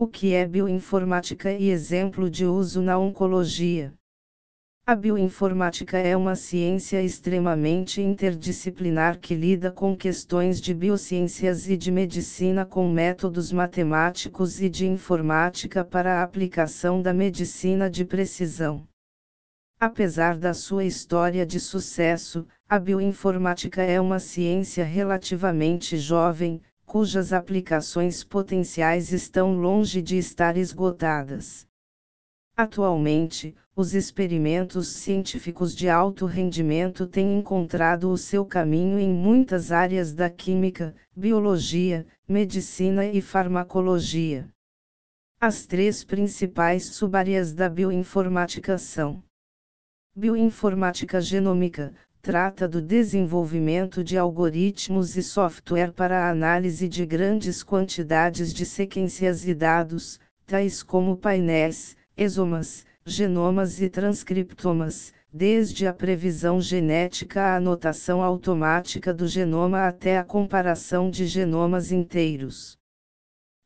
O que é bioinformática e exemplo de uso na oncologia? A bioinformática é uma ciência extremamente interdisciplinar que lida com questões de biociências e de medicina com métodos matemáticos e de informática para a aplicação da medicina de precisão. Apesar da sua história de sucesso, a bioinformática é uma ciência relativamente jovem, cujas aplicações potenciais estão longe de estar esgotadas. Atualmente, os experimentos científicos de alto rendimento têm encontrado o seu caminho em muitas áreas da química, biologia, medicina e farmacologia. As três principais subáreas da bioinformática são: Bioinformática genômica, trata do desenvolvimento de algoritmos e software para a análise de grandes quantidades de sequências e dados, tais como painéis, exomas, genomas e transcriptomas, desde a previsão genética à anotação automática do genoma até a comparação de genomas inteiros.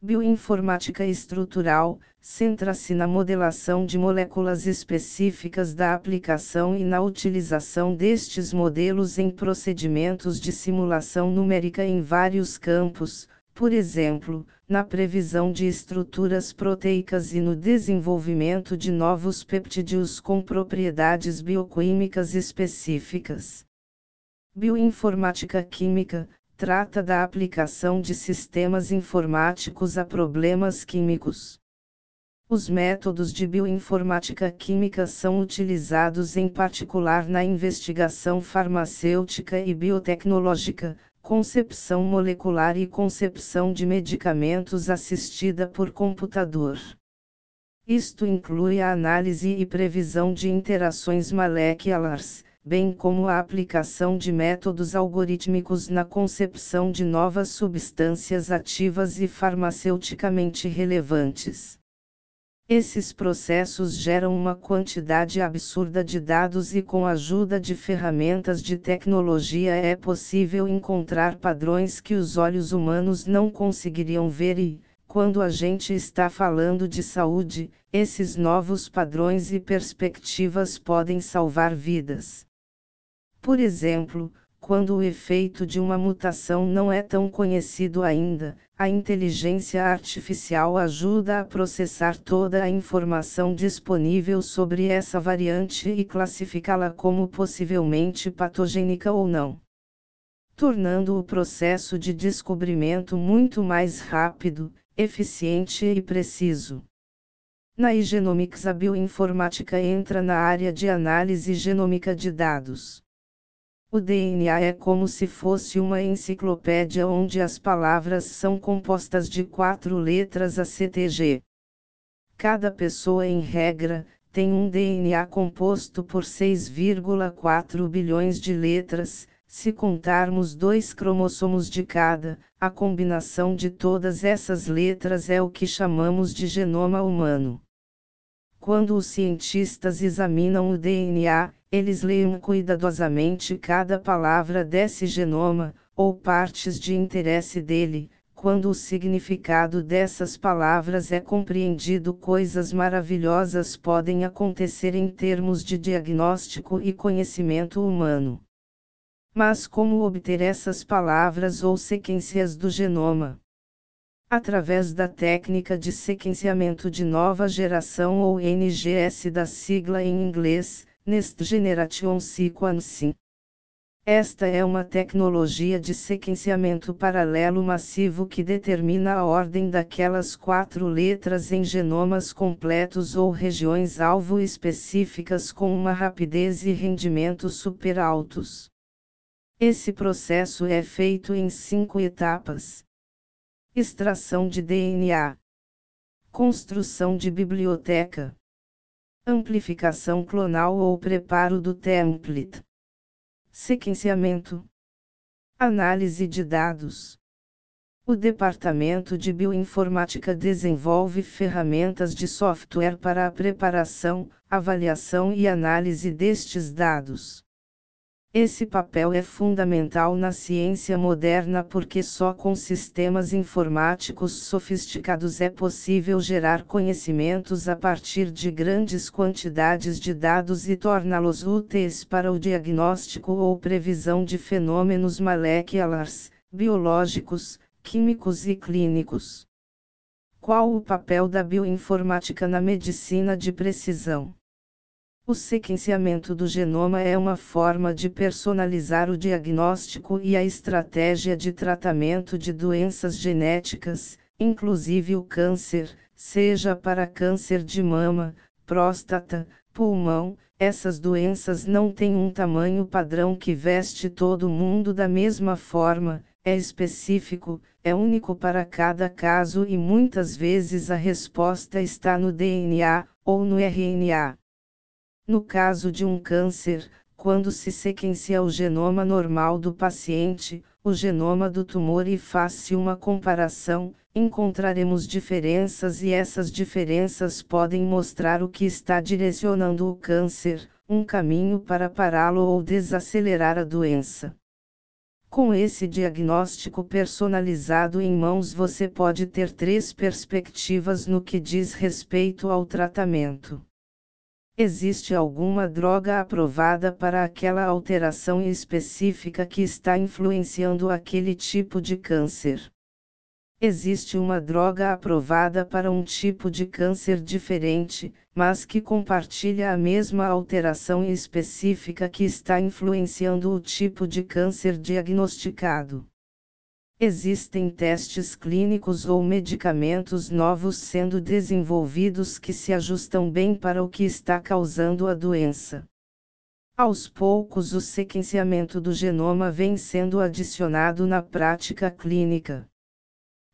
Bioinformática estrutural centra-se na modelação de moléculas específicas da aplicação e na utilização destes modelos em procedimentos de simulação numérica em vários campos, por exemplo, na previsão de estruturas proteicas e no desenvolvimento de novos peptídeos com propriedades bioquímicas específicas. Bioinformática química trata da aplicação de sistemas informáticos a problemas químicos. Os métodos de bioinformática química são utilizados em particular na investigação farmacêutica e biotecnológica, concepção molecular e concepção de medicamentos assistida por computador. Isto inclui a análise e previsão de interações moleculares bem como a aplicação de métodos algorítmicos na concepção de novas substâncias ativas e farmaceuticamente relevantes. Esses processos geram uma quantidade absurda de dados e, com a ajuda de ferramentas de tecnologia, é possível encontrar padrões que os olhos humanos não conseguiriam ver e, quando a gente está falando de saúde, esses novos padrões e perspectivas podem salvar vidas. Por exemplo, quando o efeito de uma mutação não é tão conhecido ainda, a inteligência artificial ajuda a processar toda a informação disponível sobre essa variante e classificá-la como possivelmente patogênica ou não. Tornando o processo de descobrimento muito mais rápido, eficiente e preciso. Na Igenomics, a bioinformática entra na área de análise genômica de dados. O DNA é como se fosse uma enciclopédia onde as palavras são compostas de quatro letras ACTG. Cada pessoa, em regra, tem um DNA composto por 6,4 bilhões de letras, se contarmos dois cromossomos de cada, a combinação de todas essas letras é o que chamamos de genoma humano. Quando os cientistas examinam o DNA, eles leem cuidadosamente cada palavra desse genoma, ou partes de interesse dele, quando o significado dessas palavras é compreendido, coisas maravilhosas podem acontecer em termos de diagnóstico e conhecimento humano. Mas como obter essas palavras ou sequências do genoma? Através da técnica de sequenciamento de nova geração ou NGS da sigla em inglês, Next Generation Sequencing. Esta é uma tecnologia de sequenciamento paralelo massivo que determina a ordem daquelas quatro letras em genomas completos ou regiões-alvo específicas com uma rapidez e rendimento super altos. Esse processo é feito em cinco etapas: extração de DNA, construção de biblioteca amplificação clonal ou preparo do template, sequenciamento, análise de dados. O Departamento de Bioinformática desenvolve ferramentas de software para a preparação, avaliação e análise destes dados. Esse papel é fundamental na ciência moderna porque só com sistemas informáticos sofisticados é possível gerar conhecimentos a partir de grandes quantidades de dados e torná-los úteis para o diagnóstico ou previsão de fenômenos moleculares, biológicos, químicos e clínicos. Qual o papel da bioinformática na medicina de precisão? O sequenciamento do genoma é uma forma de personalizar o diagnóstico e a estratégia de tratamento de doenças genéticas, inclusive o câncer, seja para câncer de mama, próstata, pulmão, essas doenças não têm um tamanho padrão que veste todo mundo da mesma forma, é específico, é único para cada caso e muitas vezes a resposta está no DNA ou no RNA. No caso de um câncer, quando se sequencia o genoma normal do paciente, o genoma do tumor e faz-se uma comparação, encontraremos diferenças e essas diferenças podem mostrar o que está direcionando o câncer, um caminho para pará-lo ou desacelerar a doença. Com esse diagnóstico personalizado em mãos, você pode ter três perspectivas no que diz respeito ao tratamento. Existe alguma droga aprovada para aquela alteração específica que está influenciando aquele tipo de câncer? Existe uma droga aprovada para um tipo de câncer diferente, mas que compartilha a mesma alteração específica que está influenciando o tipo de câncer diagnosticado. Existem testes clínicos ou medicamentos novos sendo desenvolvidos que se ajustam bem para o que está causando a doença. Aos poucos, o sequenciamento do genoma vem sendo adicionado na prática clínica.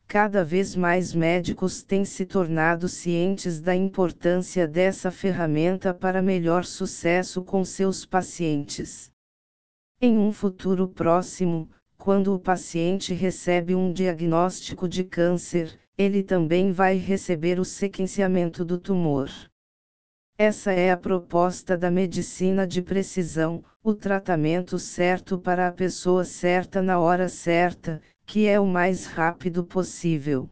Cada vez mais médicos têm se tornado cientes da importância dessa ferramenta para melhor sucesso com seus pacientes. Em um futuro próximo, quando o paciente recebe um diagnóstico de câncer, ele também vai receber o sequenciamento do tumor. Essa é a proposta da medicina de precisão, o tratamento certo para a pessoa certa na hora certa, que é o mais rápido possível.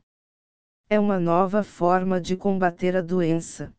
É uma nova forma de combater a doença.